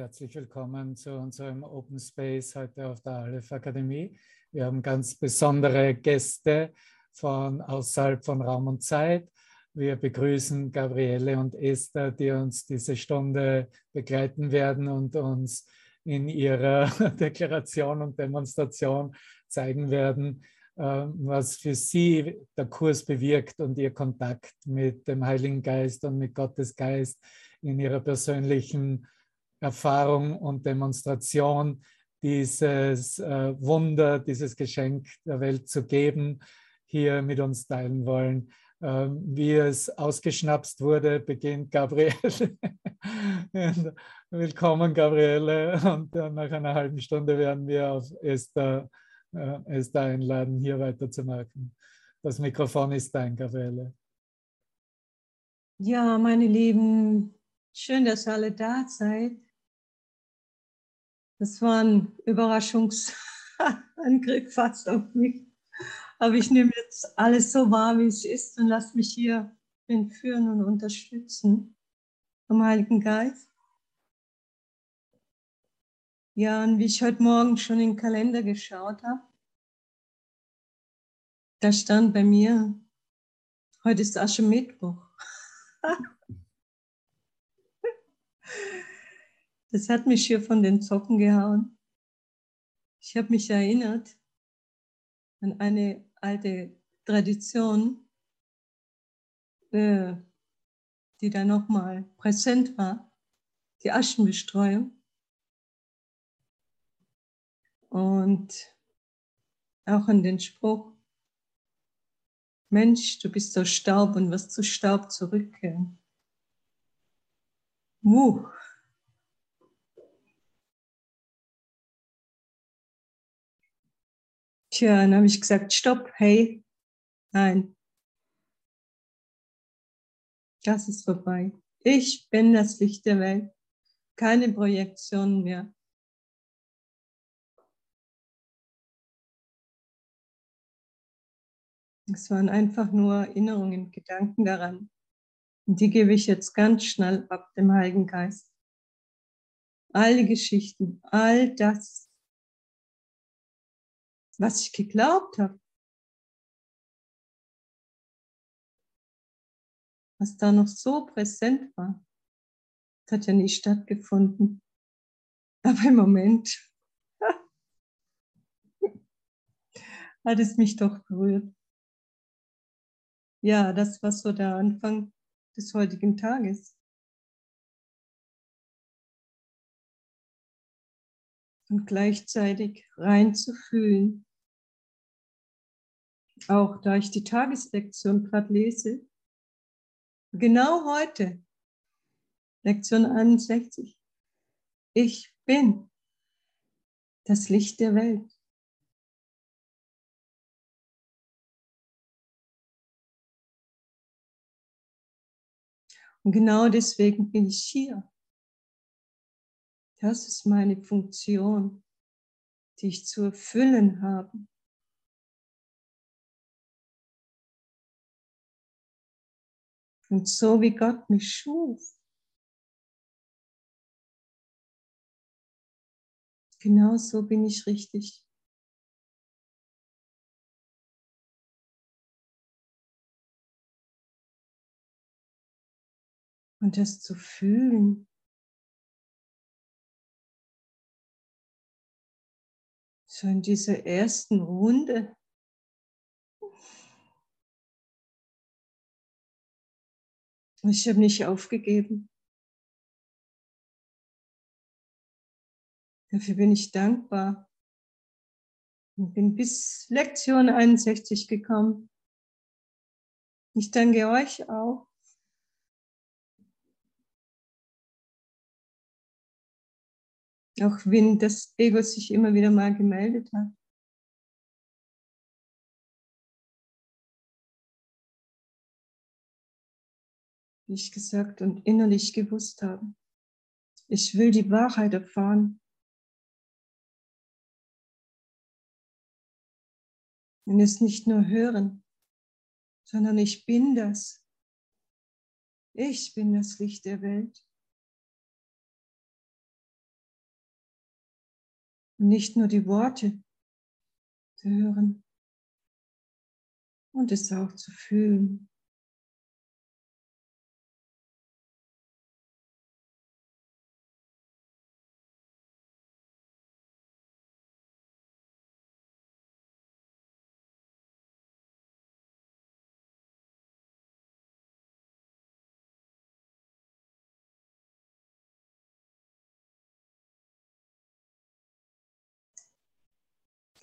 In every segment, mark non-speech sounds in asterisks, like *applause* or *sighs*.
herzlich willkommen zu unserem Open Space heute auf der Aleph Akademie. Wir haben ganz besondere Gäste von außerhalb von Raum und Zeit. Wir begrüßen Gabriele und Esther, die uns diese Stunde begleiten werden und uns in ihrer *laughs* Deklaration und Demonstration zeigen werden, ähm, was für sie der Kurs bewirkt und ihr Kontakt mit dem Heiligen Geist und mit Gottes Geist in ihrer persönlichen Erfahrung und Demonstration dieses äh, Wunder, dieses Geschenk der Welt zu geben, hier mit uns teilen wollen. Ähm, wie es ausgeschnapst wurde, beginnt Gabriele. *laughs* Willkommen, Gabriele. Und äh, nach einer halben Stunde werden wir auf Esther, äh, Esther einladen, hier weiterzumachen. Das Mikrofon ist dein, Gabriele. Ja, meine Lieben, schön, dass ihr alle da seid. Das war ein Überraschungsangriff fast auf mich. Aber ich nehme jetzt alles so wahr, wie es ist und lasse mich hier entführen und unterstützen vom Heiligen Geist. Ja, und wie ich heute Morgen schon in den Kalender geschaut habe, da stand bei mir, heute ist Aschermittwoch. *laughs* Das hat mich hier von den Zocken gehauen. Ich habe mich erinnert an eine alte Tradition, äh, die da nochmal präsent war, die Aschenbestreuung. Und auch an den Spruch, Mensch, du bist aus Staub und wirst zu Staub zurückkehren. Uh. Tja, dann habe ich gesagt, stopp, hey, nein, das ist vorbei. Ich bin das Licht der Welt, keine Projektionen mehr. Es waren einfach nur Erinnerungen, Gedanken daran. Und die gebe ich jetzt ganz schnell ab dem Heiligen Geist. All die Geschichten, all das, was ich geglaubt habe, was da noch so präsent war, das hat ja nie stattgefunden. Aber im Moment *laughs* hat es mich doch berührt. Ja, das war so der Anfang des heutigen Tages. Und gleichzeitig reinzufühlen, auch da ich die Tageslektion gerade lese, genau heute, Lektion 61, ich bin das Licht der Welt. Und genau deswegen bin ich hier. Das ist meine Funktion, die ich zu erfüllen habe. Und so wie Gott mich schuf, genau so bin ich richtig. Und das zu fühlen. So in dieser ersten Runde Ich habe nicht aufgegeben. Dafür bin ich dankbar. Und bin bis Lektion 61 gekommen. Ich danke euch auch. Auch wenn das Ego sich immer wieder mal gemeldet hat. Wie ich gesagt und innerlich gewusst habe. Ich will die Wahrheit erfahren. Und es nicht nur hören, sondern ich bin das. Ich bin das Licht der Welt. Und nicht nur die Worte zu hören und es auch zu fühlen.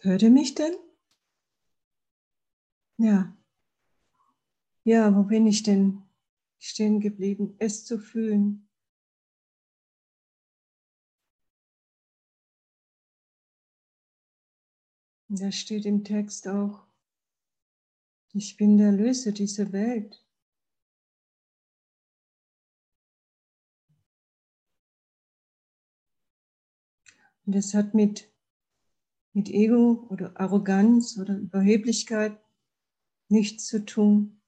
Hört ihr mich denn? Ja. Ja, wo bin ich denn stehen geblieben? Es zu fühlen. Da steht im Text auch, ich bin der Löser dieser Welt. Und das hat mit mit Ego oder Arroganz oder Überheblichkeit nichts zu tun.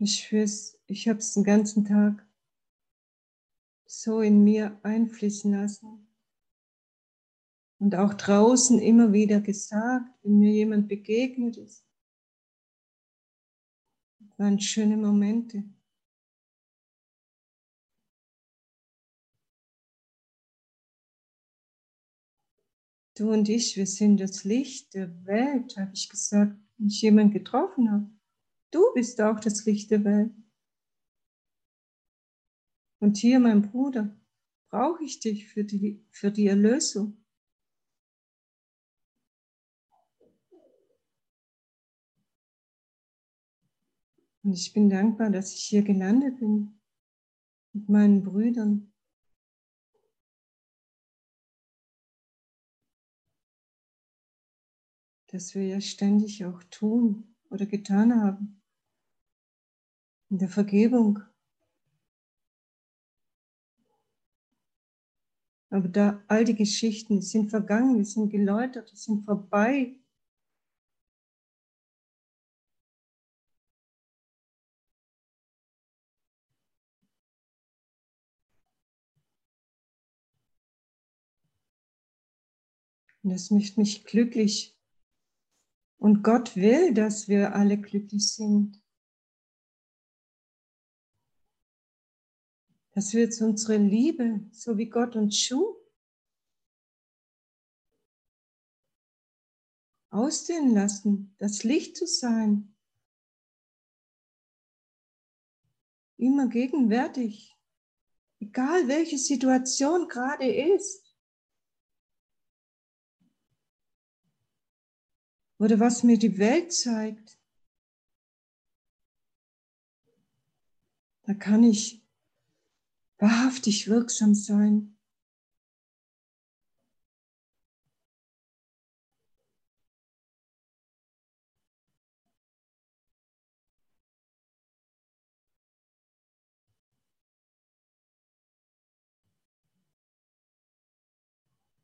Ich ich habe es den ganzen Tag so in mir einfließen lassen und auch draußen immer wieder gesagt, wenn mir jemand begegnet ist. Das waren schöne Momente. Du und ich, wir sind das Licht der Welt, habe ich gesagt, wenn ich jemanden getroffen habe. Du bist auch das Licht der Welt. Und hier, mein Bruder, brauche ich dich für die, für die Erlösung. Und ich bin dankbar, dass ich hier gelandet bin mit meinen Brüdern. Das wir ja ständig auch tun oder getan haben. In der Vergebung. Aber da all die Geschichten, sind vergangen, die sind geläutert, die sind vorbei. Und das macht mich glücklich, und Gott will, dass wir alle glücklich sind. Dass wir jetzt unsere Liebe, so wie Gott uns schuf, ausdehnen lassen, das Licht zu sein. Immer gegenwärtig, egal welche Situation gerade ist. Oder was mir die Welt zeigt, da kann ich wahrhaftig wirksam sein.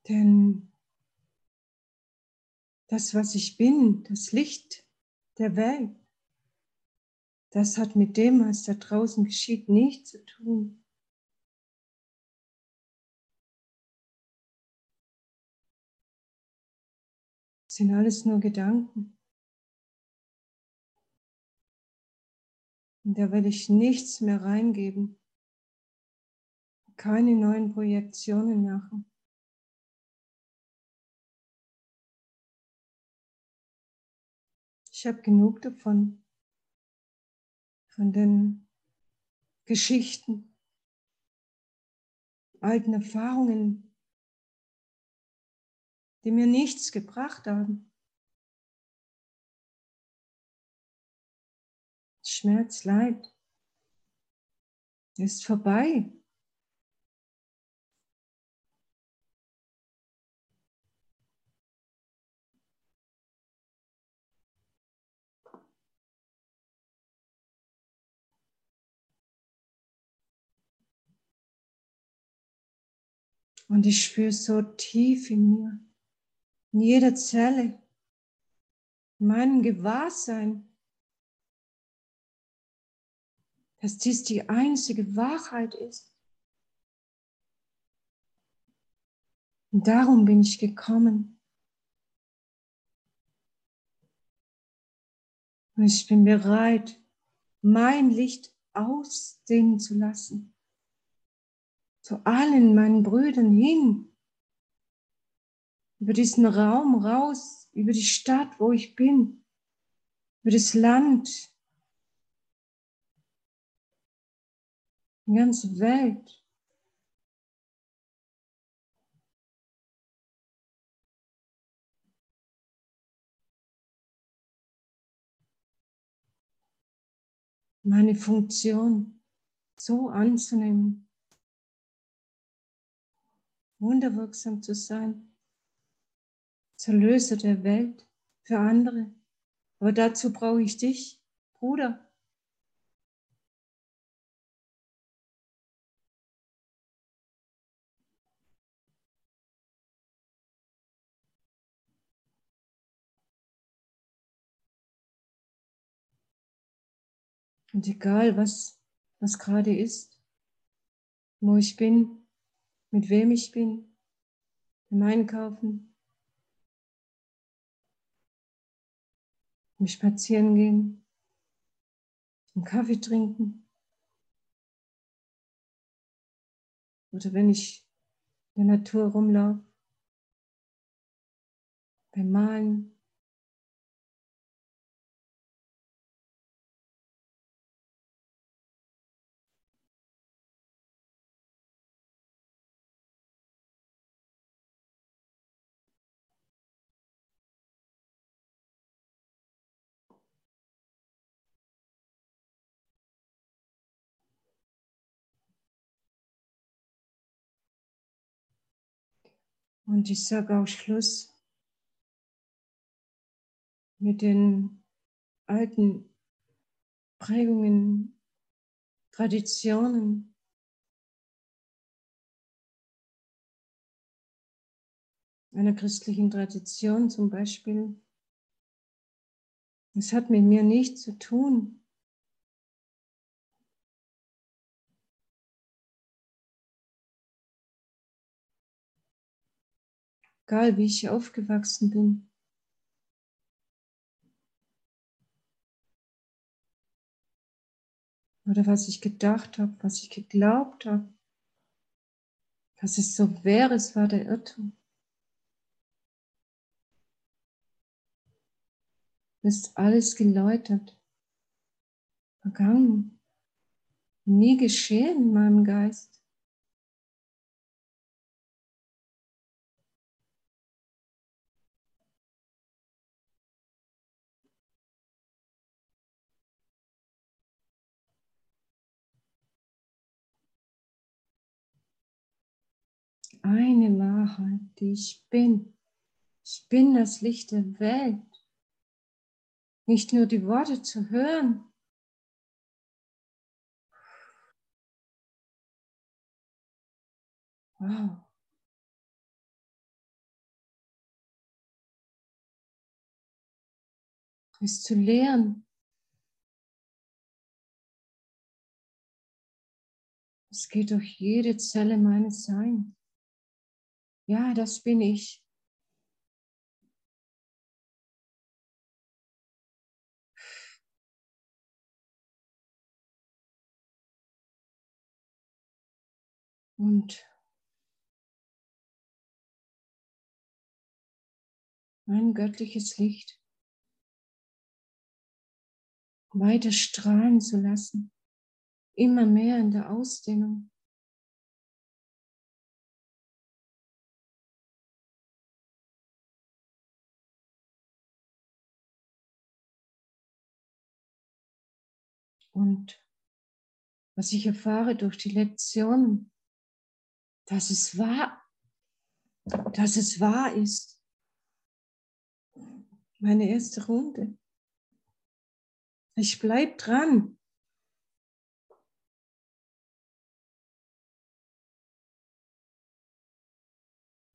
Denn das, was ich bin, das Licht der Welt, das hat mit dem, was da draußen geschieht, nichts zu tun. Das sind alles nur Gedanken. Und da will ich nichts mehr reingeben, keine neuen Projektionen machen. Ich habe genug davon, von den Geschichten, alten Erfahrungen, die mir nichts gebracht haben. Schmerz, Leid ist vorbei. Und ich spüre so tief in mir, in jeder Zelle, in meinem Gewahrsein, dass dies die einzige Wahrheit ist. Und darum bin ich gekommen. Und ich bin bereit, mein Licht ausdehnen zu lassen. Zu allen meinen Brüdern hin. Über diesen Raum raus, über die Stadt, wo ich bin, über das Land, die ganze Welt. meine Funktion so anzunehmen, wunderwirksam zu sein, zur Löser der Welt für andere. Aber dazu brauche ich dich, Bruder. Und egal, was, was gerade ist, wo ich bin, mit wem ich bin, im Einkaufen, im Spazieren gehen, im Kaffee trinken. Oder wenn ich in der Natur rumlaufe, beim Malen, Und ich sage auch Schluss mit den alten Prägungen, Traditionen. Einer christlichen Tradition zum Beispiel. Es hat mit mir nichts zu tun. Egal wie ich aufgewachsen bin. Oder was ich gedacht habe, was ich geglaubt habe. Dass es so wäre, es war der Irrtum. Ist alles geläutert, vergangen, nie geschehen in meinem Geist. Eine Wahrheit, die ich bin. Ich bin das Licht der Welt. Nicht nur die Worte zu hören. Wow. Es zu lehren. Es geht durch jede Zelle meines Seins. Ja, das bin ich. Und mein göttliches Licht weiter strahlen zu lassen, immer mehr in der Ausdehnung. Und was ich erfahre durch die Lektionen, dass es wahr, dass es wahr ist. Meine erste Runde. Ich bleibe dran.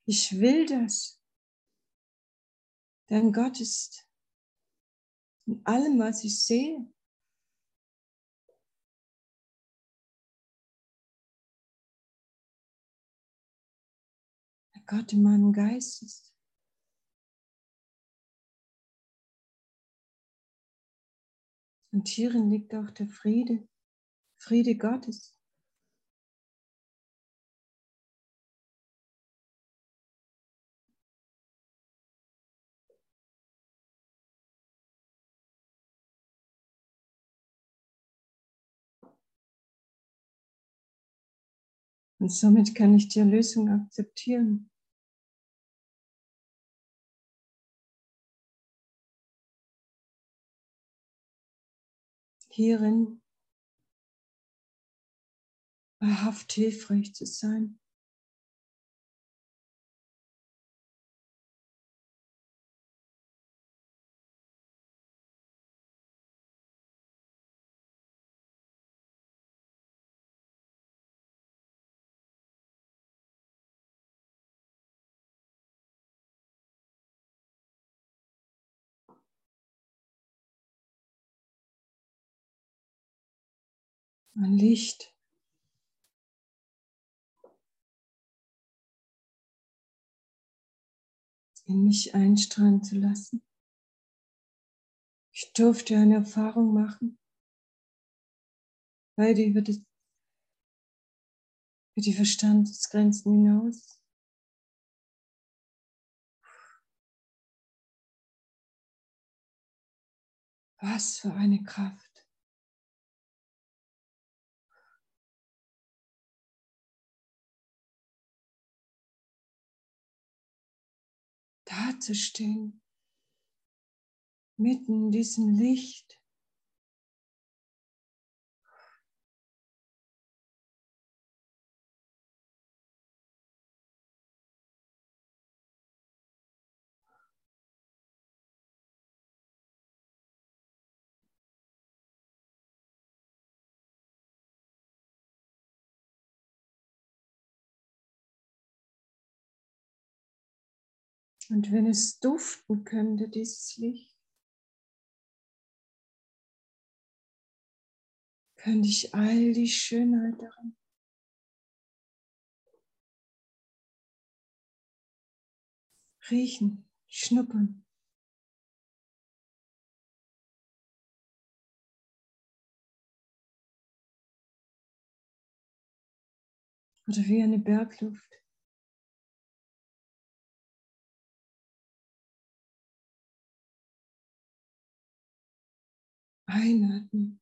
Ich will das. Denn Gott ist in allem, was ich sehe. Gott in meinem Geist ist. Und hierin liegt auch der Friede, Friede Gottes. Und somit kann ich die Erlösung akzeptieren. Hierin wahrhaft hilfreich zu sein. Ein Licht. in mich einstrahlen zu lassen. Ich durfte eine Erfahrung machen, weit über die, über die Verstandesgrenzen hinaus. Was für eine Kraft. Dazustehen, mitten in diesem Licht. Und wenn es duften könnte, dieses Licht, könnte ich all die Schönheit darin riechen, schnuppern. Oder wie eine Bergluft. Einatmen.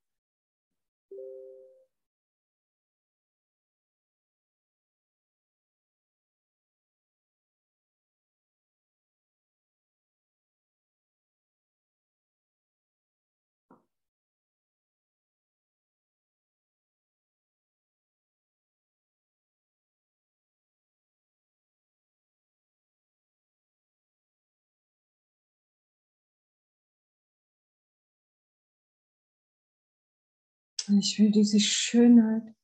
Und ich will diese Schönheit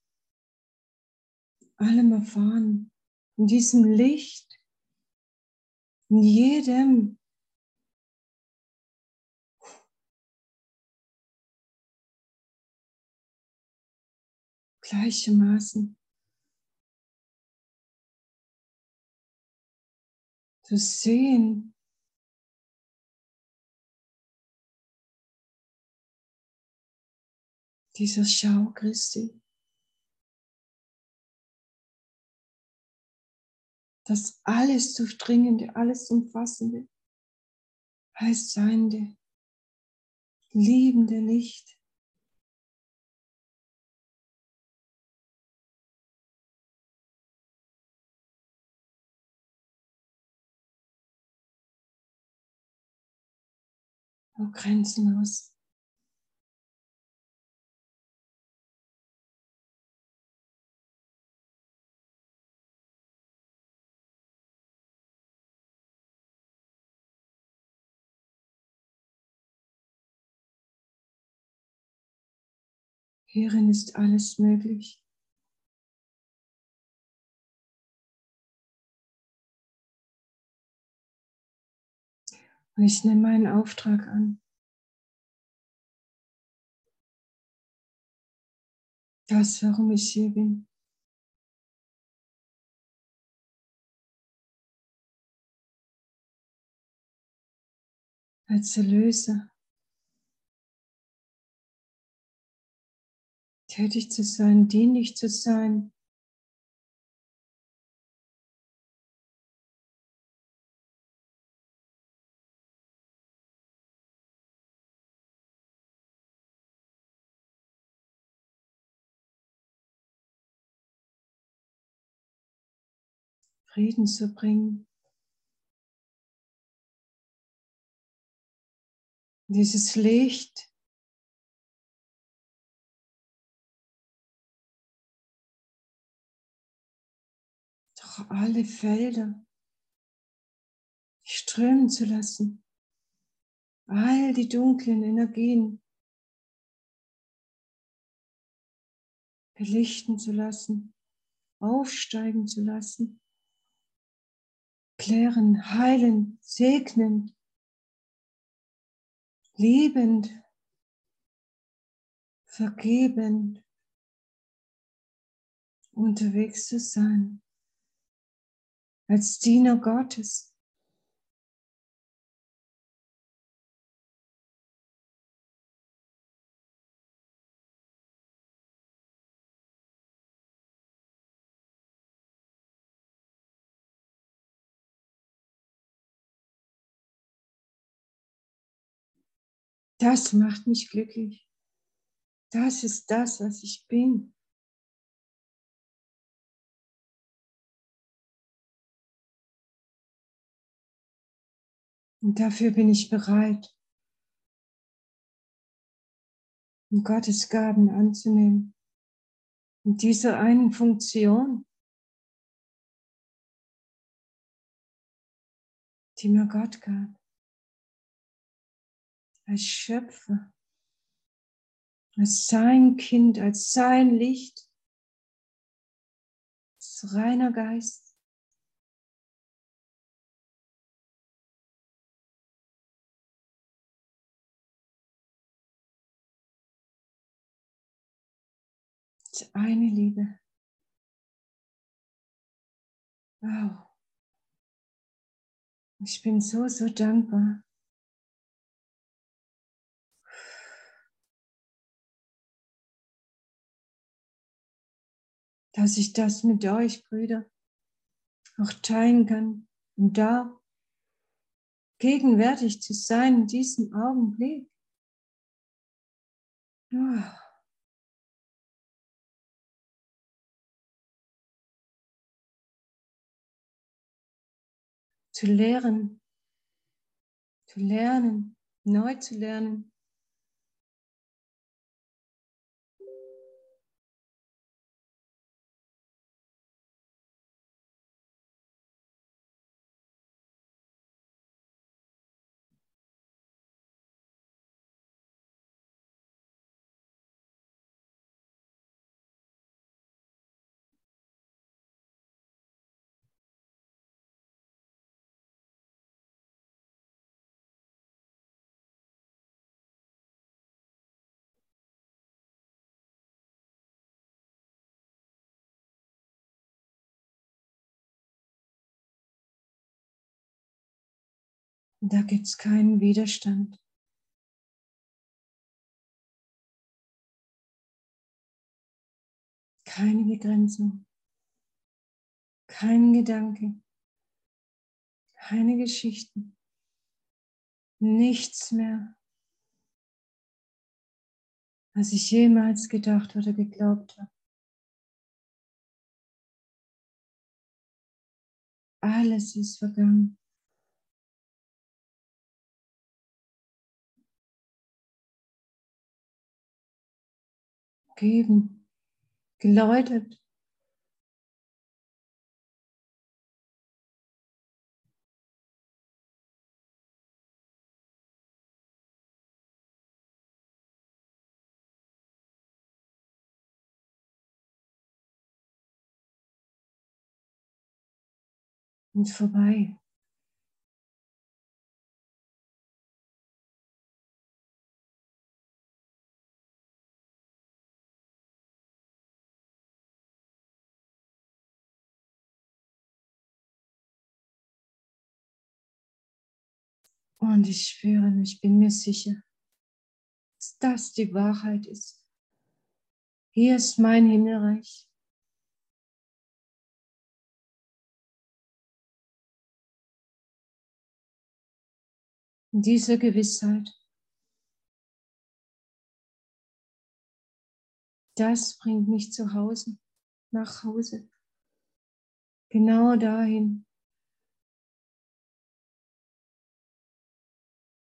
allem erfahren, in diesem Licht, in jedem. Gleichermaßen. Zu sehen, dieser Schau Christi. Das alles durchdringende, alles umfassende, heißt seiende, liebende Licht. Grenzenlos. Hierin ist alles möglich. Und ich nehme meinen Auftrag an. Das, warum ich hier bin. Als Erlöser. Tätig zu sein, dienlich zu sein. Frieden zu bringen. Dieses Licht durch alle Felder strömen zu lassen. All die dunklen Energien belichten zu lassen, aufsteigen zu lassen klären, heilen, segnen, liebend, vergebend unterwegs zu sein, als Diener Gottes. Das macht mich glücklich. Das ist das, was ich bin. Und dafür bin ich bereit, um Gottes Gaben anzunehmen. In dieser einen Funktion, die mir Gott gab als Schöpfer, als sein Kind, als sein Licht, als reiner Geist. Eine Liebe. Wow. Ich bin so, so dankbar. dass ich das mit euch, Brüder, auch teilen kann und da gegenwärtig zu sein in diesem Augenblick. Oh. Zu lehren, zu lernen, neu zu lernen. Da gibt es keinen Widerstand. Keine Begrenzung, kein Gedanke, keine Geschichten, nichts mehr, was ich jemals gedacht oder geglaubt habe. Alles ist vergangen. Geben, geläutet. Und vorbei. Und ich spüre, ich bin mir sicher, dass das die Wahrheit ist. Hier ist mein Himmelreich. In dieser Gewissheit, das bringt mich zu Hause, nach Hause, genau dahin,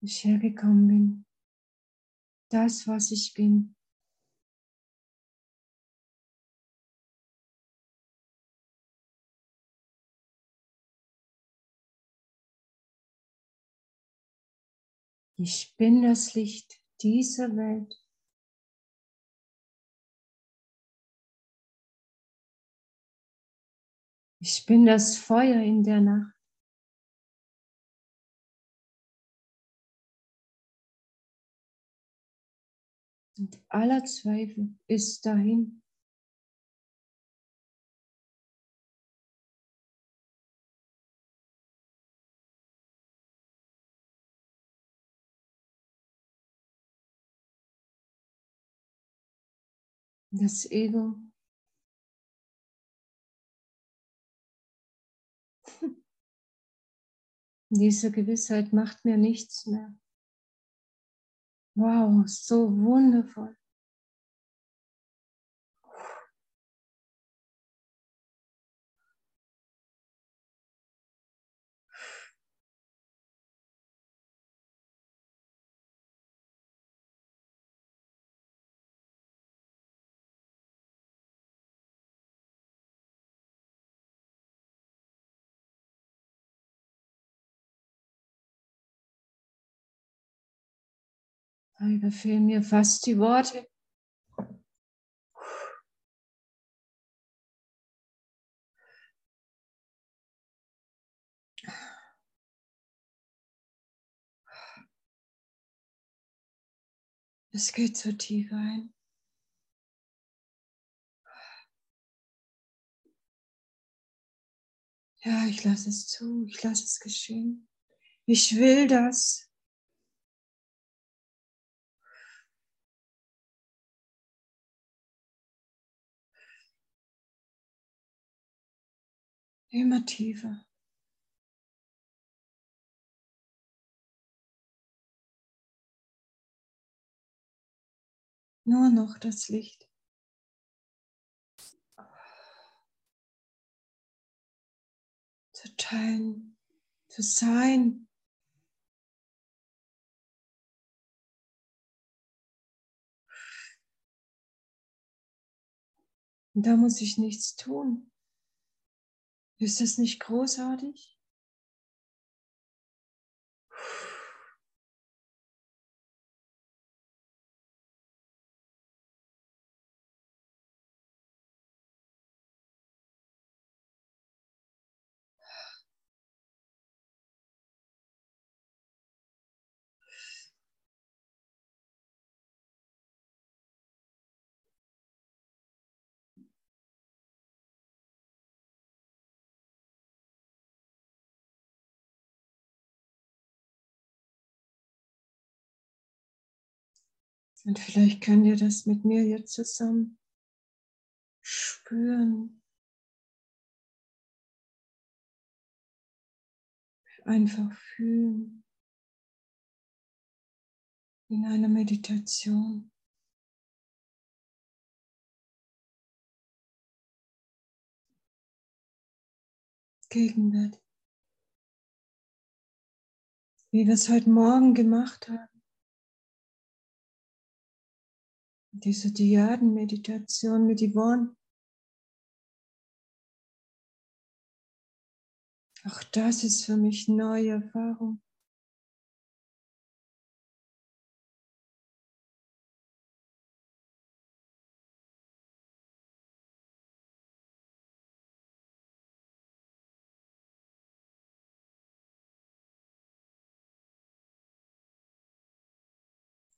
ich hergekommen bin, das, was ich bin. Ich bin das Licht dieser Welt. Ich bin das Feuer in der Nacht. Und aller Zweifel ist dahin. Das Ego. *laughs* Diese Gewissheit macht mir nichts mehr. Wow, so wundervoll. Da fehlen mir fast die Worte. Es geht so tief ein. Ja, ich lasse es zu, ich lasse es geschehen. Ich will das. Immer tiefer. Nur noch das Licht. Zu teilen, zu sein. Und da muss ich nichts tun. Ist das nicht großartig? Und vielleicht könnt ihr das mit mir jetzt zusammen spüren. Einfach fühlen in einer Meditation. Gegenwart. Wie wir es heute Morgen gemacht haben. Diese Diaden-Meditation mit Yvonne. Auch das ist für mich neue Erfahrung.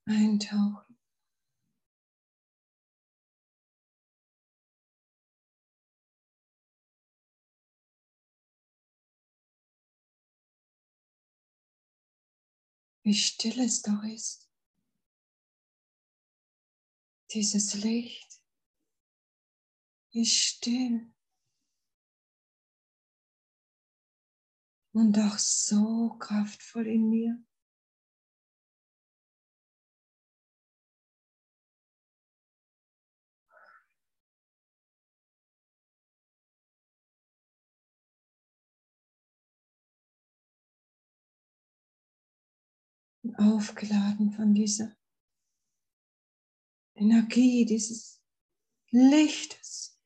Eintauchen. Wie still es doch ist. Dieses Licht ist still und doch so kraftvoll in mir. Aufgeladen von dieser Energie dieses Lichtes.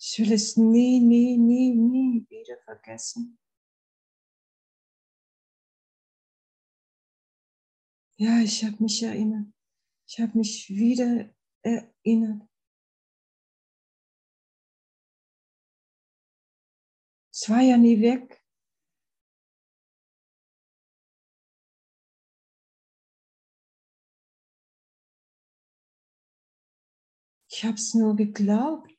Ich will es nie, nie, nie, nie wieder vergessen. Ja, ich habe mich erinnert. Ich habe mich wieder erinnert. Es war ja nie weg. Ich habe es nur geglaubt.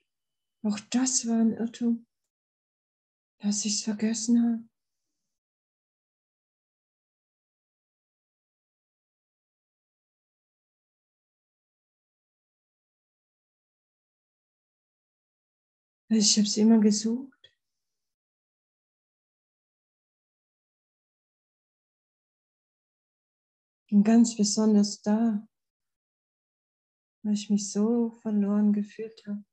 Auch das war ein Irrtum, dass ich es vergessen habe. Ich habe es immer gesucht. Und ganz besonders da, weil ich mich so verloren gefühlt habe.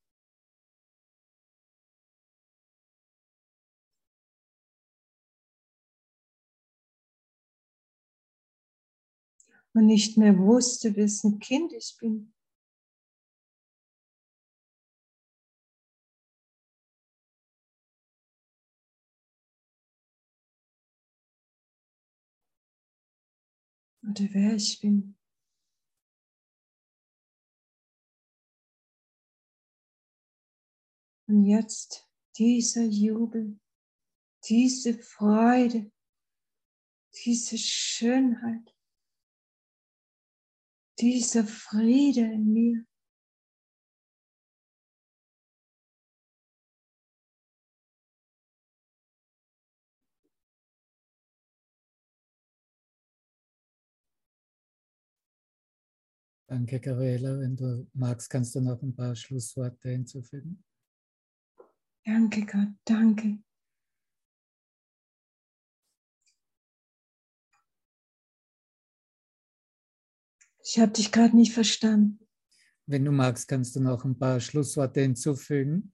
Und nicht mehr wusste, wessen Kind ich bin. Oder wer ich bin. Und jetzt dieser Jubel, diese Freude, diese Schönheit, dieser Friede in mir. Danke, Gabriela. Wenn du magst, kannst du noch ein paar Schlussworte hinzufügen. Danke, Gott, danke. Ich habe dich gerade nicht verstanden. Wenn du magst, kannst du noch ein paar Schlussworte hinzufügen.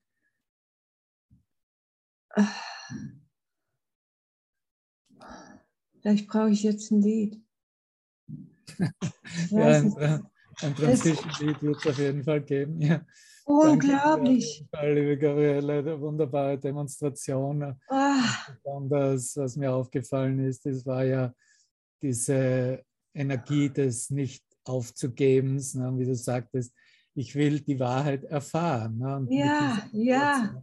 Vielleicht brauche ich jetzt ein Lied. *laughs* ja, ein Transition-Lied wird es auf jeden Fall geben. Ja. Unglaublich. Danke, liebe Gabriele, eine wunderbare Demonstration. Oh. Besonders, was mir aufgefallen ist, das war ja diese Energie des Nicht-Aufzugebens, ne, wie du sagtest, ich will die Wahrheit erfahren. Ne, ja, ja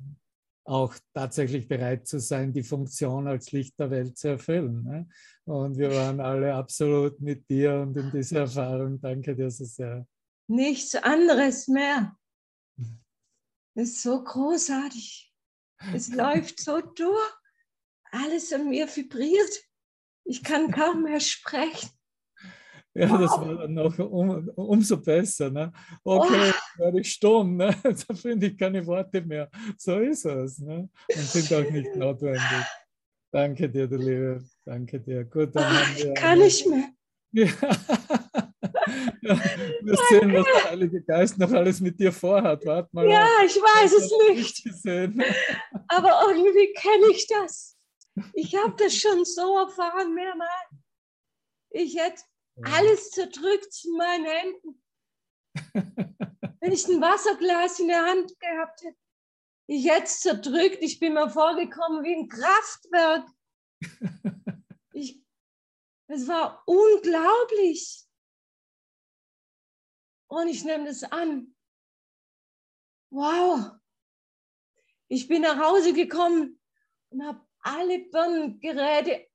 auch tatsächlich bereit zu sein, die Funktion als Licht der Welt zu erfüllen. Ne? Und wir waren alle absolut mit dir und in dieser Erfahrung. Danke dir so sehr. Nichts anderes mehr. Das ist so großartig. Es *laughs* läuft so durch. Alles an mir vibriert. Ich kann kaum mehr sprechen. Ja, das war dann noch um, umso besser. Ne? Okay, oh. werde ich stumm, ne? *laughs* da finde ich keine Worte mehr. So ist es. Ne? Und sind auch nicht notwendig. Danke dir, du Liebe. Danke dir. Gut, dann wir. Ich kann nicht mehr. Ja. ja, wir sehen, was der Heilige Geist noch alles mit dir vorhat. Warte mal. Ja, ich weiß es nicht. Gesehen. *laughs* Aber irgendwie kenne ich das. Ich habe das schon so erfahren mehrmals. Ich hätte alles zerdrückt in meinen Händen. *laughs* Wenn ich ein Wasserglas in der Hand gehabt hätte, ich jetzt zerdrückt, ich bin mir vorgekommen wie ein Kraftwerk. *laughs* Ich, es war unglaublich. Und ich nehme das an. Wow. Ich bin nach Hause gekommen und habe alle Birnengeräte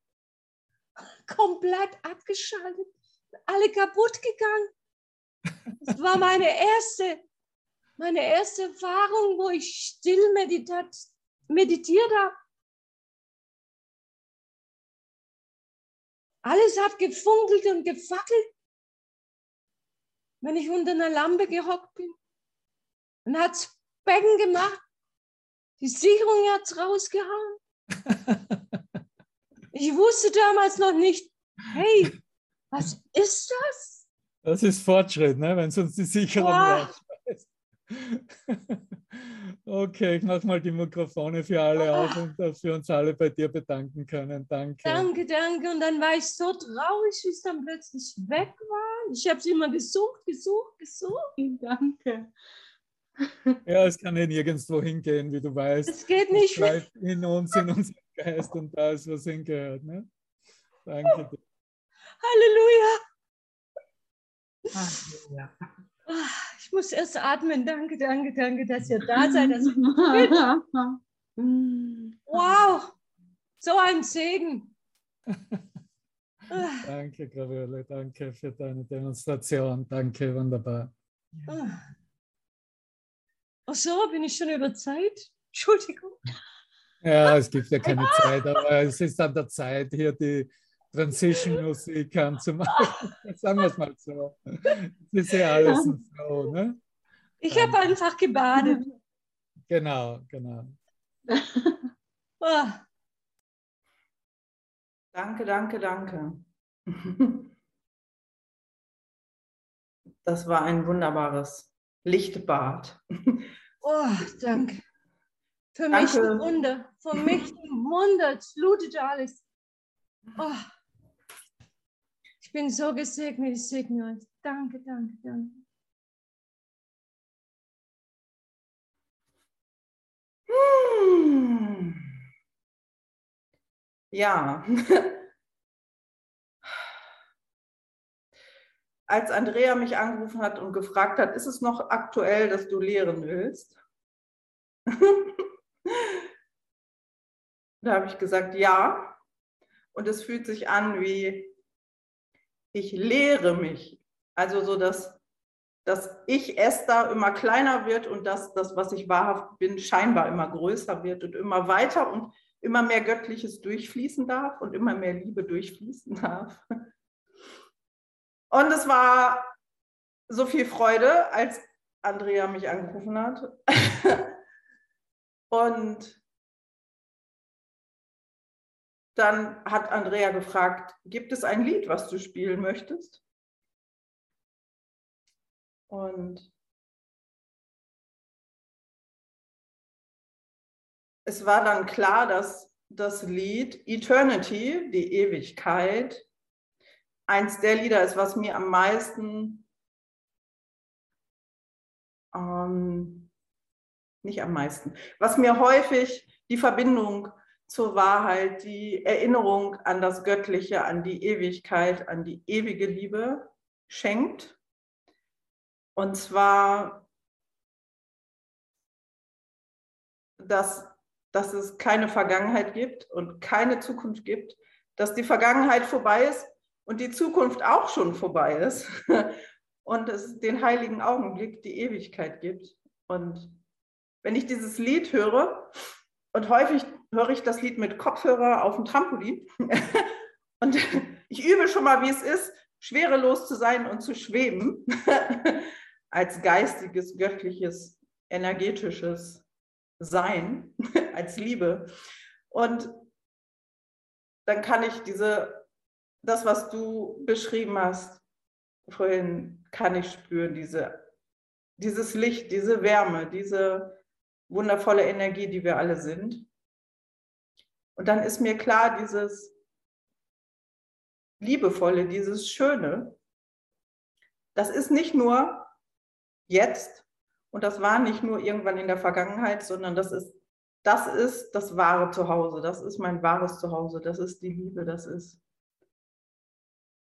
komplett abgeschaltet alle kaputt gegangen. Das war meine erste, meine erste Erfahrung, wo ich still meditat, meditiert habe. Alles hat gefunkelt und gefackelt, wenn ich unter einer Lampe gehockt bin. Dann hat es Becken gemacht. Die Sicherung hat es rausgehauen. *laughs* ich wusste damals noch nicht, hey, was ist das? Das ist Fortschritt, ne? wenn es uns die Sicherung rausschmeißt. *laughs* Okay, ich mache mal die Mikrofone für alle oh. auf und dass wir uns alle bei dir bedanken können. Danke. Danke, danke. Und dann war ich so traurig, wie es dann plötzlich weg war. Ich habe es immer gesucht, gesucht, gesucht. *laughs* Danke. Ja, es kann ja nirgendwo hingehen, wie du weißt. Es geht nicht. Es bleibt in uns, in unserem Geist und da ist, was hingehört. Ne? Danke dir. Halleluja. Halleluja. Ah, ich muss erst atmen. Danke, danke, danke, dass ihr da seid. *laughs* Wow, so ein Segen. danke, Gabriele. Danke für deine Demonstration. Danke, wunderbar. Ach so, bin ich schon über Zeit? Entschuldigung. Ja, es gibt ja keine Zeit, aber es ist an der Zeit, hier die Transition-Musik anzumachen. *laughs* Sagen wir es mal so. Das ist ja alles ein Flow, ne? Ich habe einfach gebadet. *laughs* Genau, genau. Oh. *laughs* Danke, danke, danke. Das war ein wunderbares Lichtbad. Oh, danke. Für danke. mich ein Wunder. Für mich ein Wunder. Es blutet alles. Oh. Bin so gesegnet. Ich segne euch. Danke, danke, danke. Hm. Ja. *laughs* Als Andrea mich angerufen hat und gefragt hat, ist es noch aktuell, dass du lehren willst? *laughs* da habe ich gesagt, ja. Und es fühlt sich an wie, ich lehre mich. Also so, dass, dass ich Esther immer kleiner wird und dass das, was ich wahrhaft bin, scheinbar immer größer wird und immer weiter und immer mehr Göttliches durchfließen darf und immer mehr Liebe durchfließen darf. Und es war so viel Freude, als Andrea mich angerufen hat. *laughs* und dann hat Andrea gefragt, gibt es ein Lied, was du spielen möchtest? Und es war dann klar, dass das Lied Eternity, die Ewigkeit, eins der Lieder ist, was mir am meisten, ähm, nicht am meisten, was mir häufig die Verbindung zur Wahrheit, die Erinnerung an das Göttliche, an die Ewigkeit, an die ewige Liebe schenkt. Und zwar, dass, dass es keine Vergangenheit gibt und keine Zukunft gibt, dass die Vergangenheit vorbei ist und die Zukunft auch schon vorbei ist *laughs* und es den heiligen Augenblick, die Ewigkeit gibt. Und wenn ich dieses Lied höre, und häufig höre ich das Lied mit Kopfhörer auf dem Trampolin. *laughs* und ich übe schon mal, wie es ist, schwerelos zu sein und zu schweben, *laughs* als geistiges, göttliches, energetisches Sein, *laughs* als Liebe. Und dann kann ich diese, das, was du beschrieben hast, vorhin kann ich spüren, diese, dieses Licht, diese Wärme, diese wundervolle Energie, die wir alle sind. Und dann ist mir klar, dieses Liebevolle, dieses Schöne, das ist nicht nur jetzt und das war nicht nur irgendwann in der Vergangenheit, sondern das ist, das ist das wahre Zuhause, das ist mein wahres Zuhause, das ist die Liebe, das ist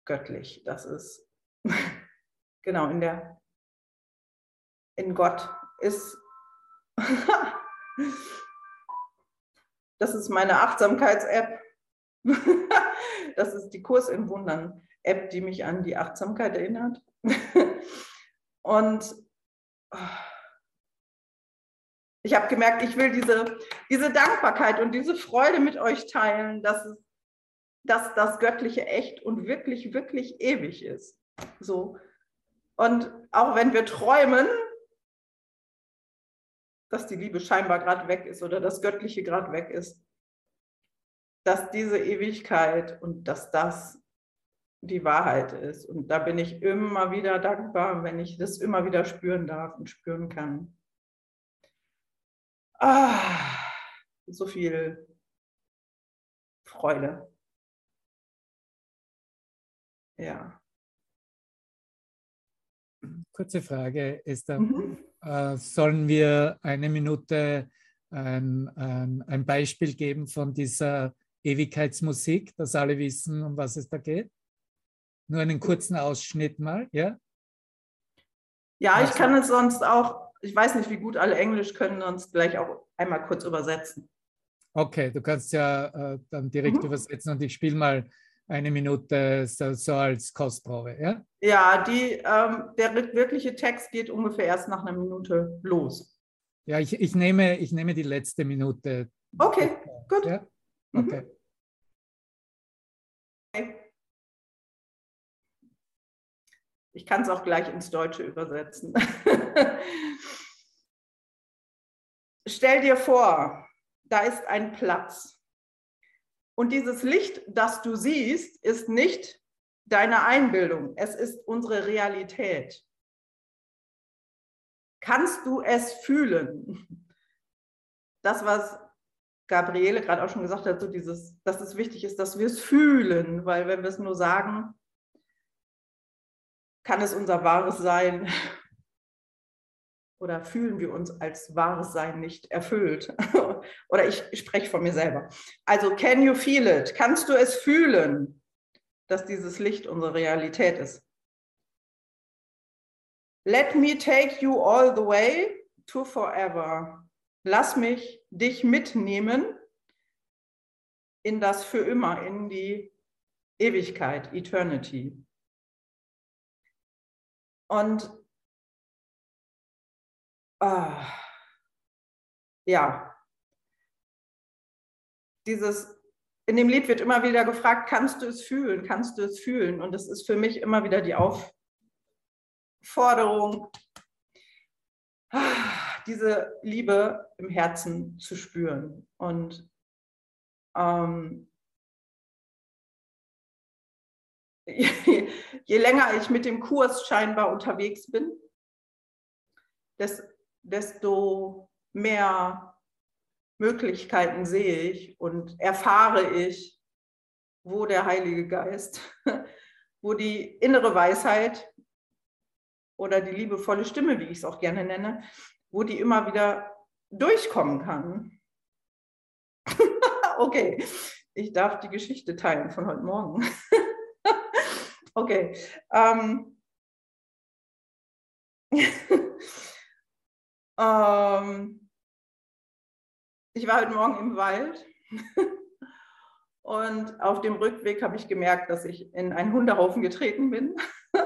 göttlich, das ist *laughs* genau in der, in Gott ist *laughs* das ist meine Achtsamkeits-App. *laughs* Das ist die Kurs in Wundern App, die mich an die Achtsamkeit erinnert. *laughs* Und ich habe gemerkt, ich will diese, diese Dankbarkeit und diese Freude mit euch teilen, dass, es, dass das Göttliche echt und wirklich, wirklich ewig ist. So. Und auch wenn wir träumen, dass die Liebe scheinbar gerade weg ist oder das Göttliche gerade weg ist, dass diese Ewigkeit und dass das die Wahrheit ist. Und da bin ich immer wieder dankbar, wenn ich das immer wieder spüren darf und spüren kann. Ah, so viel Freude. Ja. Kurze Frage, Esther. Mhm. Äh, sollen wir eine Minute ein, ein, ein Beispiel geben von dieser Ewigkeitsmusik, dass alle wissen, um was es da geht? Nur einen kurzen Ausschnitt mal, ja? Ja, ich kann es sonst auch, ich weiß nicht, wie gut alle Englisch können, sonst gleich auch einmal kurz übersetzen. Okay, du kannst ja äh, dann direkt mhm. übersetzen und ich spiele mal eine Minute so, so, als Kostprobe, ja? Ja, die, ähm, der wirkliche Text geht ungefähr erst nach einer Minute los. Ja, ich, ich, nehme, ich nehme die letzte Minute. Okay, gut. Ja? Mhm. Okay. Mhm. Ich kann es auch gleich ins Deutsche übersetzen. *laughs* Stell dir vor, da ist ein Platz. Und dieses Licht, das du siehst, ist nicht deine Einbildung, es ist unsere Realität. Kannst du es fühlen? Das, was Gabriele gerade auch schon gesagt hat, so dieses, dass es wichtig ist, dass wir es fühlen, weil wenn wir es nur sagen, kann es unser wahres Sein oder fühlen wir uns als wahres Sein nicht erfüllt? *laughs* oder ich spreche von mir selber. Also, can you feel it? Kannst du es fühlen, dass dieses Licht unsere Realität ist? Let me take you all the way to forever. Lass mich dich mitnehmen in das für immer, in die Ewigkeit, Eternity. Und äh, ja, dieses, in dem Lied wird immer wieder gefragt, kannst du es fühlen, kannst du es fühlen? Und das ist für mich immer wieder die Aufforderung, diese Liebe im Herzen zu spüren. Und ähm, *laughs* je länger ich mit dem Kurs scheinbar unterwegs bin, desto mehr Möglichkeiten sehe ich und erfahre ich, wo der Heilige Geist, *laughs* wo die innere Weisheit oder die liebevolle Stimme, wie ich es auch gerne nenne, wo die immer wieder durchkommen kann. *laughs* okay, ich darf die Geschichte teilen von heute Morgen. *laughs* Okay. Ähm. Ähm. Ich war heute Morgen im Wald *laughs* und auf dem Rückweg habe ich gemerkt, dass ich in einen Hundehaufen getreten bin. *laughs*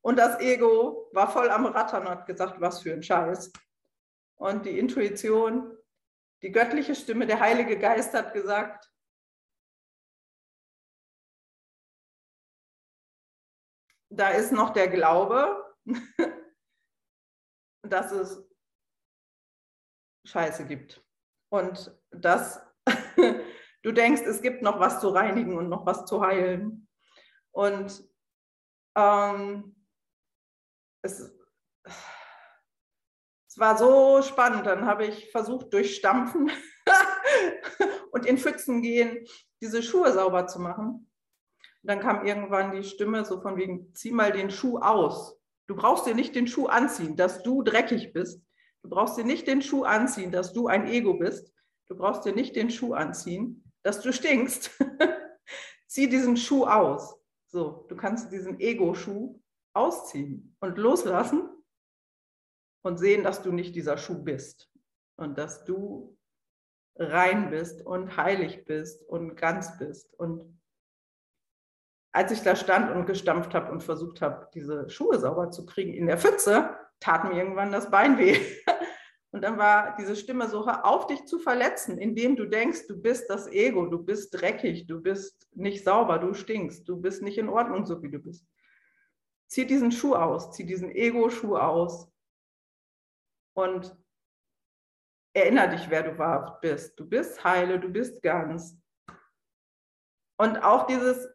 Und das Ego war voll am Rattern und hat gesagt, was für ein Scheiß. Und die Intuition, die göttliche Stimme, der Heilige Geist hat gesagt, da ist noch der Glaube, *laughs* dass es Scheiße gibt. Und dass *laughs* du denkst, es gibt noch was zu reinigen und noch was zu heilen. Und ähm, es, es war so spannend. Dann habe ich versucht, durch Stampfen *laughs* und in Pfützen gehen, diese Schuhe sauber zu machen. Und dann kam irgendwann die Stimme so von wegen, zieh mal den Schuh aus. Du brauchst dir nicht den Schuh anziehen, dass du dreckig bist. Du brauchst dir nicht den Schuh anziehen, dass du ein Ego bist. Du brauchst dir nicht den Schuh anziehen, dass du stinkst. *laughs* Zieh diesen Schuh aus. So, du kannst diesen Ego-Schuh ausziehen und loslassen und sehen, dass du nicht dieser Schuh bist und dass du rein bist und heilig bist und ganz bist und als ich da stand und gestampft habe und versucht habe, diese Schuhe sauber zu kriegen in der Pfütze, tat mir irgendwann das Bein weh. *laughs* Und dann war diese Stimme so, hör auf, dich zu verletzen, indem du denkst, du bist das Ego, du bist dreckig, du bist nicht sauber, du stinkst, du bist nicht in Ordnung, so wie du bist. Zieh diesen Schuh aus, zieh diesen Ego-Schuh aus und erinnere dich, wer du wahrhaft bist. Du bist heile, du bist ganz. Und auch dieses,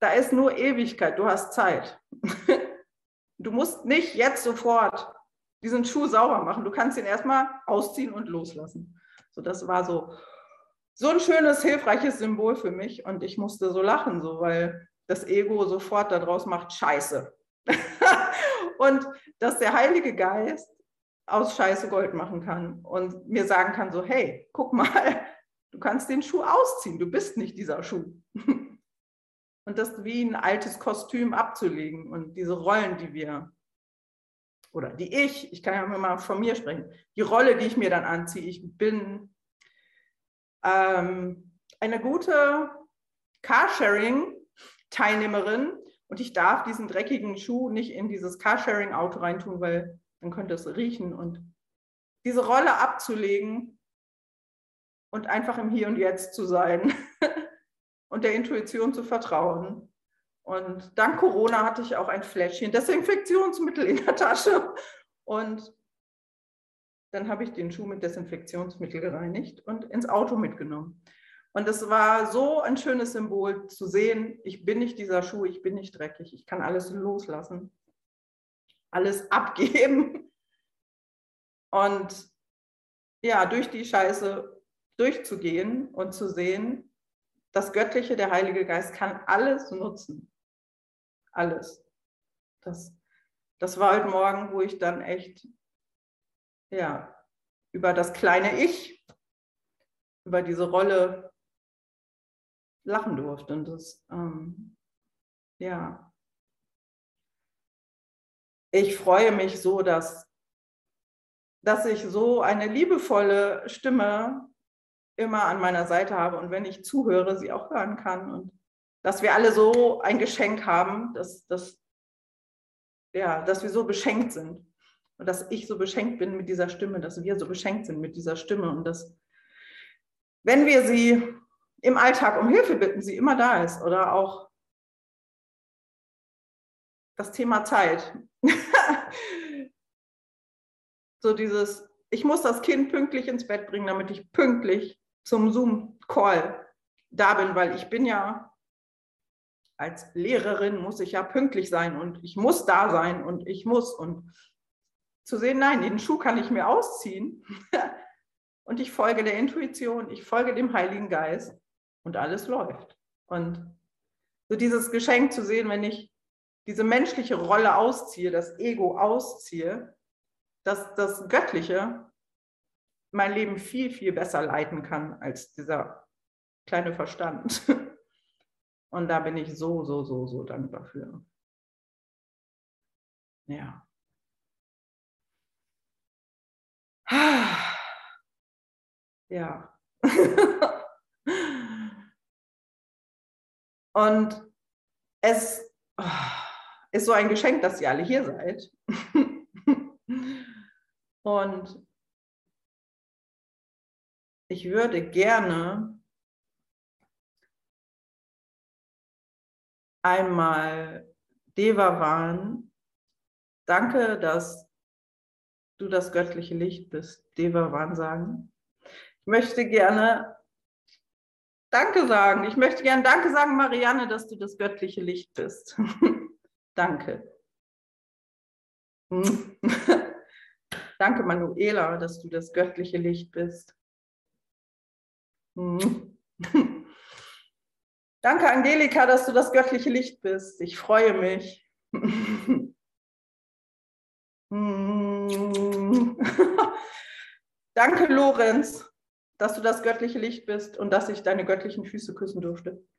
da ist nur Ewigkeit, du hast Zeit. *laughs* Du musst nicht jetzt sofort diesen Schuh sauber machen. Du kannst ihn erstmal ausziehen und loslassen. So, das war so, so ein schönes, hilfreiches Symbol für mich. Und ich musste so lachen, so, weil das Ego sofort daraus macht Scheiße. *laughs* und dass der Heilige Geist aus Scheiße Gold machen kann und mir sagen kann, so, hey, guck mal, *laughs* du kannst den Schuh ausziehen, du bist nicht dieser Schuh. *laughs* und das wie ein altes Kostüm abzulegen und diese Rollen, die wir, oder die ich, ich kann ja mal von mir sprechen, die Rolle, die ich mir dann anziehe, ich bin ähm, eine gute Carsharing-Teilnehmerin und ich darf diesen dreckigen Schuh nicht in dieses Carsharing-Auto reintun, weil dann könnte es riechen und diese Rolle abzulegen und einfach im Hier und Jetzt zu sein *laughs* und der Intuition zu vertrauen. Und dank Corona hatte ich auch ein Fläschchen Desinfektionsmittel in der Tasche. Und dann habe ich den Schuh mit Desinfektionsmittel gereinigt und ins Auto mitgenommen. Und es war so ein schönes Symbol zu sehen, ich bin nicht dieser Schuh, ich bin nicht dreckig, ich kann alles loslassen alles abgeben und ja, durch die Scheiße durchzugehen und zu sehen, das Göttliche, der Heilige Geist kann alles nutzen. Alles. Das, das war heute Morgen, wo ich dann echt, ja, über das kleine Ich, über diese Rolle lachen durfte. Und das, ähm, ja, ich freue mich so, dass, dass ich so eine liebevolle Stimme immer an meiner Seite habe und wenn ich zuhöre, sie auch hören kann und dass wir alle so ein Geschenk haben, dass, dass, ja, dass wir so beschenkt sind. Und dass ich so beschenkt bin mit dieser Stimme, dass wir so beschenkt sind mit dieser Stimme. Und dass, wenn wir sie im Alltag um Hilfe bitten, sie immer da ist. Oder auch das Thema Zeit. *laughs* so dieses, ich muss das Kind pünktlich ins Bett bringen, damit ich pünktlich zum Zoom-Call da bin, weil ich bin ja als Lehrerin muss ich ja pünktlich sein und ich muss da sein und ich muss und zu sehen, nein, den Schuh kann ich mir ausziehen *laughs* und ich folge der Intuition, ich folge dem Heiligen Geist und alles läuft. Und so dieses Geschenk zu sehen, wenn ich diese menschliche Rolle ausziehe, das Ego ausziehe, dass das Göttliche mein Leben viel, viel besser leiten kann als dieser kleine Verstand. *laughs* Und da bin ich so, so, so, so dankbar für. Ja. *sighs* Ja. *laughs* Und es, *sighs* ist so ein Geschenk, dass ihr alle hier seid. *laughs* Und ich würde gerne einmal Devavan, danke, dass du das göttliche Licht bist, Devavan sagen. Ich möchte gerne Danke sagen. Ich möchte gerne Danke sagen, Marianne, dass du das göttliche Licht bist. *laughs* Danke. *laughs* Danke, Manuela, dass du das göttliche Licht bist. *laughs* Danke, Angelika, dass du das göttliche Licht bist. Ich freue mich. *laughs* Danke, Lorenz, dass du das göttliche Licht bist und dass ich deine göttlichen Füße küssen durfte. *laughs*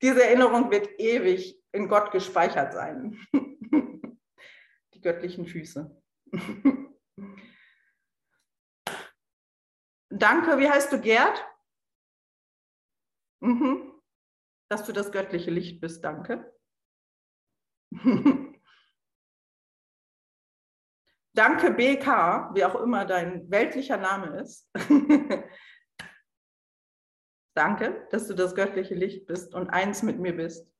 Diese Erinnerung wird ewig in Gott gespeichert sein. *laughs* Die göttlichen Füße. Danke, wie heißt du, Gerd? Mhm. Dass du das göttliche Licht bist, danke. *laughs* danke BK, wie auch immer dein weltlicher Name ist. *laughs* danke, dass du das göttliche Licht bist und eins mit mir bist.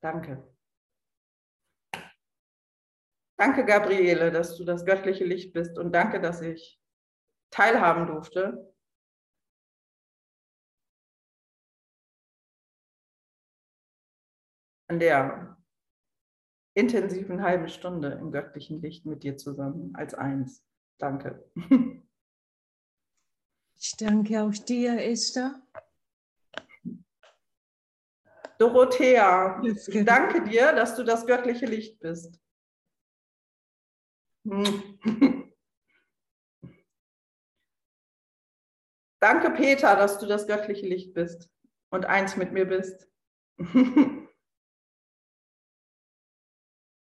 Danke. Danke, Gabriele, dass du das göttliche Licht bist und danke, dass ich teilhaben durfte. An der intensiven halben Stunde im göttlichen Licht mit dir zusammen als eins. Danke. Ich danke auch dir, Esther. Dorothea, ich danke dir, dass du das göttliche Licht bist. Danke, Peter, dass du das göttliche Licht bist und eins mit mir bist.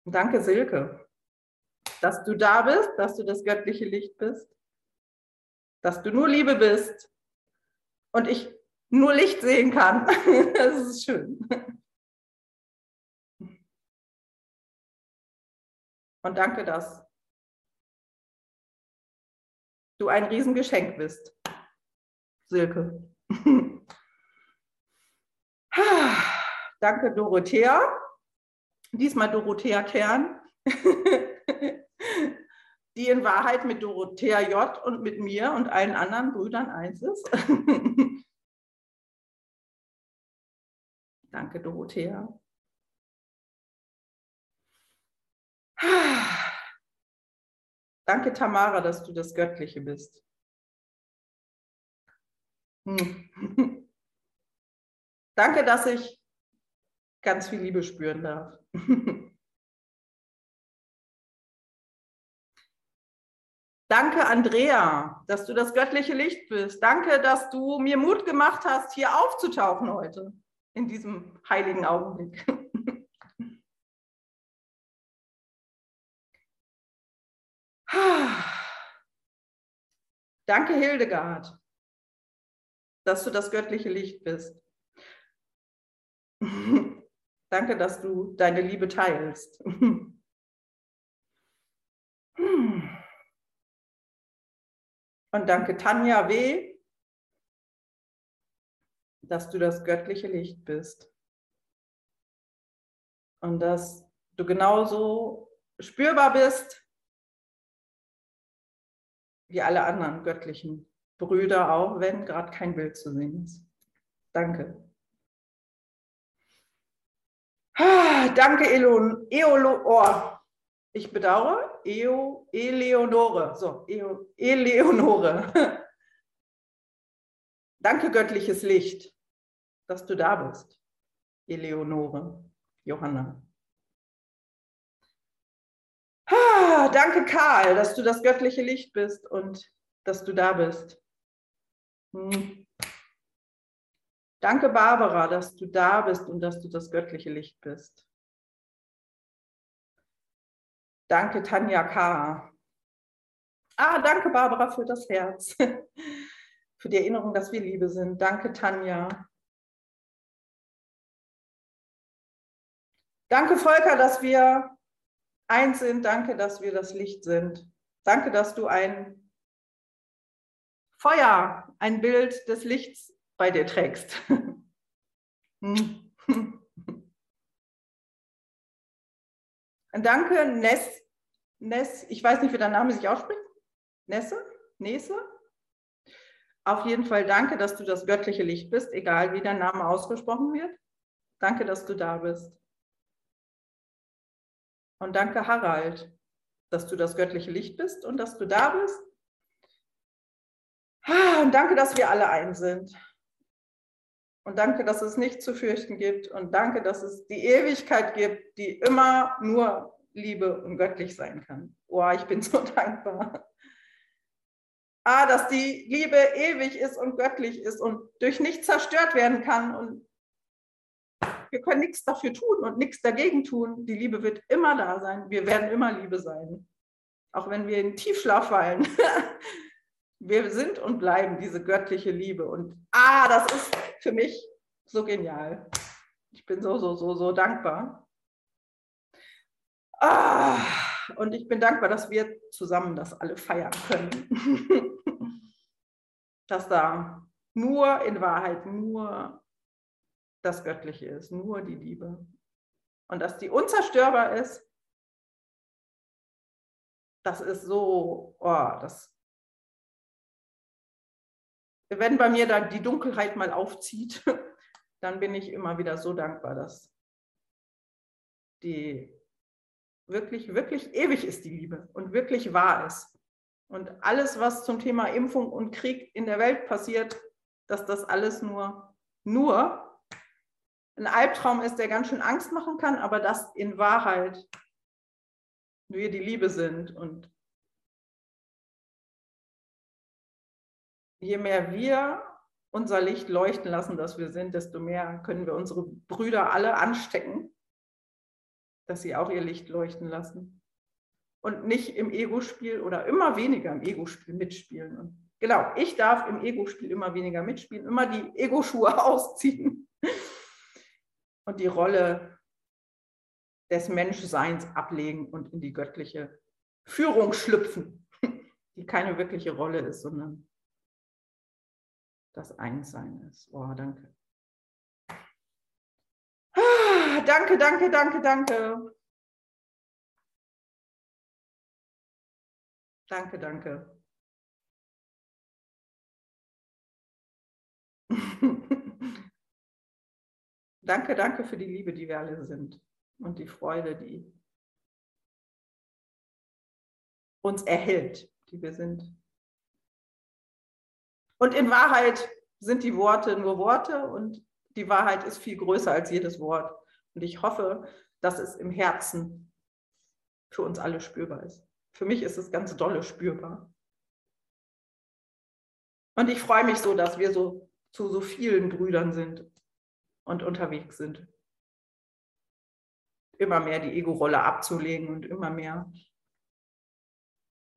Danke, Silke, dass du da bist, dass du das göttliche Licht bist, dass du nur Liebe bist und ich nur Licht sehen kann. *laughs* Das ist schön. Und danke, dass du ein Riesengeschenk bist, Silke. *laughs* Danke, Dorothea. Diesmal Dorothea Kern, *laughs* die in Wahrheit mit Dorothea J. und mit mir und allen anderen Brüdern eins ist. *laughs* Danke, Dorothea. Danke, Tamara, dass du das Göttliche bist. Hm. *laughs* Danke, dass ich ganz viel Liebe spüren darf. *laughs* Danke, Andrea, dass du das göttliche Licht bist. Danke, dass du mir Mut gemacht hast, hier aufzutauchen heute, in diesem heiligen Augenblick. *laughs* Danke, Hildegard, dass du das göttliche Licht bist. *laughs* Danke, dass du deine Liebe teilst. *laughs* Und danke, Tanja W., dass du das göttliche Licht bist. Und dass du genauso spürbar bist wie alle anderen göttlichen Brüder auch, wenn gerade kein Bild zu sehen ist. Danke. Ah, danke, Elon, Eolo, oh, ich bedauere, Eo, Eleonore. So, Eo, Eleonore. *laughs* danke, göttliches Licht, dass du da bist. Eleonore, Johanna. Ah, danke, Karl, dass du das göttliche Licht bist und dass du da bist. Hm. Danke, Barbara, dass du da bist und dass du das göttliche Licht bist. Danke, Tanja K. Ah, danke, Barbara, für das Herz. *laughs* für die Erinnerung, dass wir Liebe sind. Danke, Tanja. Danke, Volker, dass wir eins sind. Danke, dass wir das Licht sind. Danke, dass du ein Feuer, ein Bild des Lichts bei dir trägst. *laughs* *laughs* Danke, Ness, Ness, ich weiß nicht, wie dein Name sich ausspricht. Nesse? Nese? Auf jeden Fall danke, dass du das göttliche Licht bist, egal wie dein Name ausgesprochen wird. Danke, dass du da bist. Und danke, Harald, dass du das göttliche Licht bist und dass du da bist. Ah, und danke, dass wir alle eins sind. Und danke, dass es nichts zu fürchten gibt. Und danke, dass es die Ewigkeit gibt, die immer nur Liebe und göttlich sein kann. Oh, ich bin *laughs* so dankbar. Ah, dass die Liebe ewig ist und göttlich ist und durch nichts zerstört werden kann und wir können nichts dafür tun und nichts dagegen tun. Die Liebe wird immer da sein. Wir werden immer Liebe sein. Auch wenn wir in Tiefschlaf fallen. *laughs* wir sind und bleiben diese göttliche Liebe. Und ah, das ist für mich so genial. Ich bin so, so, so, so dankbar. Ah, und ich bin dankbar, dass wir zusammen das alle feiern können. *laughs* dass da nur in Wahrheit nur das Göttliche ist, nur die Liebe. Und dass die unzerstörbar ist, das ist so, oh, das. Wenn bei mir dann die Dunkelheit mal aufzieht, *laughs* dann bin ich immer wieder so dankbar, dass die wirklich, wirklich ewig ist, die Liebe und wirklich wahr ist. Und alles, was zum Thema Impfung und Krieg in der Welt passiert, dass das alles nur, nur ein Albtraum ist, der ganz schön Angst machen kann, aber dass in Wahrheit wir die Liebe sind. Und je mehr wir unser Licht leuchten lassen, dass wir sind, desto mehr können wir unsere Brüder alle anstecken, dass sie auch ihr Licht leuchten lassen. Und nicht im Ego-Spiel oder immer weniger im Ego-Spiel mitspielen. Und genau, ich darf im Ego-Spiel immer weniger mitspielen, immer die Ego-Schuhe *laughs* ausziehen und die Rolle des Menschseins ablegen und in die göttliche Führung schlüpfen, *laughs* die keine wirkliche Rolle ist, sondern das Einssein ist. Oh, danke. Ah, danke, danke, danke, danke. Danke, danke. *laughs* danke, danke für die Liebe, die wir alle sind und die Freude, die uns erhält, die wir sind. Und in Wahrheit sind die Worte nur Worte und die Wahrheit ist viel größer als jedes Wort. Und ich hoffe, dass es im Herzen für uns alle spürbar ist. Für mich ist es ganz dolle spürbar. Und ich freue mich so, dass wir so zu so vielen Brüdern sind und unterwegs sind immer mehr die Ego-Rolle abzulegen und immer mehr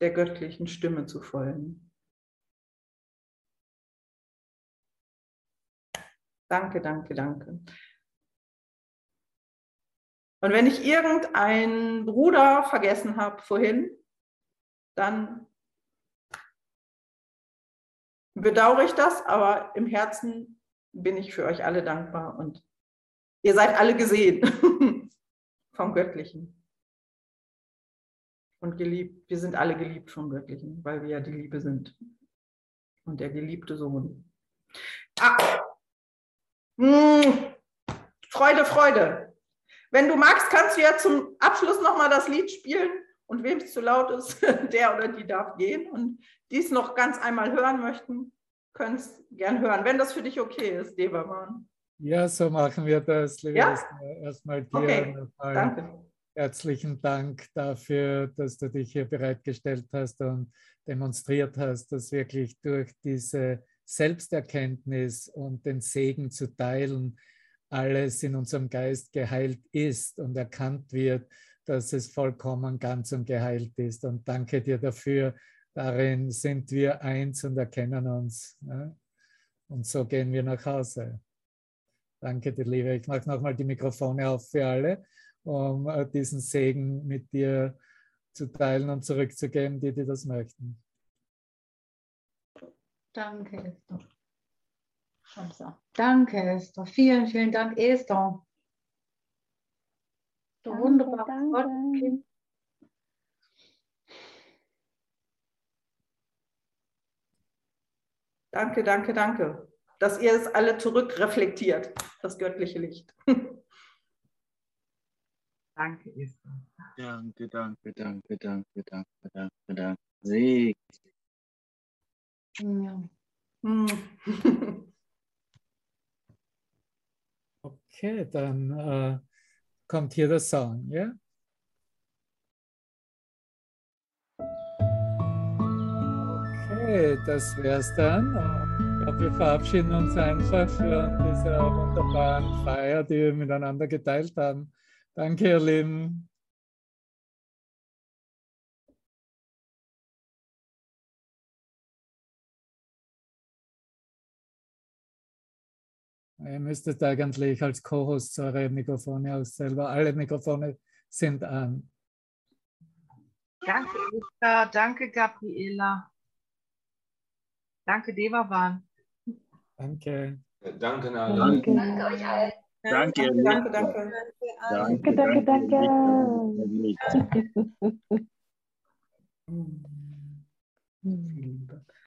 der göttlichen Stimme zu folgen. Danke, danke, danke. Und wenn ich irgendeinen Bruder vergessen habe vorhin, dann bedauere ich das, aber im Herzen bin ich für euch alle dankbar und ihr seid alle gesehen. *laughs* vom Göttlichen. Und geliebt, wir sind alle geliebt vom Göttlichen, weil wir ja die Liebe sind. Und der geliebte Sohn. Ah. Hm. Freude, Freude. Wenn du magst, kannst du ja zum Abschluss nochmal das Lied spielen. Und wem es zu laut ist, *laughs* der oder die darf gehen. Und die es noch ganz einmal hören möchten, können es gern hören, wenn das für dich okay ist, Debermann. Ja, so machen wir das. Liebe ja? Erstmal dir okay. Danke. herzlichen Dank dafür, dass du dich hier bereitgestellt hast und demonstriert hast, dass wirklich durch diese Selbsterkenntnis und den Segen zu teilen, alles in unserem Geist geheilt ist und erkannt wird, dass es vollkommen ganz und geheilt ist. Und danke dir dafür. Darin sind wir eins und erkennen uns. Und so gehen wir nach Hause. Danke dir, Liebe. Ich mache nochmal die Mikrofone auf für alle, um äh, diesen Segen mit dir zu teilen und zurückzugeben, die, die das möchten. Danke, Esther. Danke, Esther. Vielen, vielen Dank, Esther. So wunderbar. Danke. Danke, danke, danke dass ihr es alle zurückreflektiert, das göttliche Licht. *laughs* danke, Esther. Danke, danke, danke, danke, danke, danke, danke. Segen. Ja. *laughs* okay, dann äh, kommt hier der Song, ja? Okay, das wär's dann glaube, wir verabschieden uns einfach von dieser wunderbaren Feier, die wir miteinander geteilt haben. Danke, ihr Lieben. Ihr müsstet eigentlich als Co-Host eure Mikrofone ausstellen, weil alle Mikrofone sind an. Danke, Eva. Danke, Gabriela. Danke, Devavan. Danke. Danke, Nala. Danke. Danke euch allen. Danke, Danke, danke. Danke, danke, danke. Lieben. *laughs* Vielen Dank.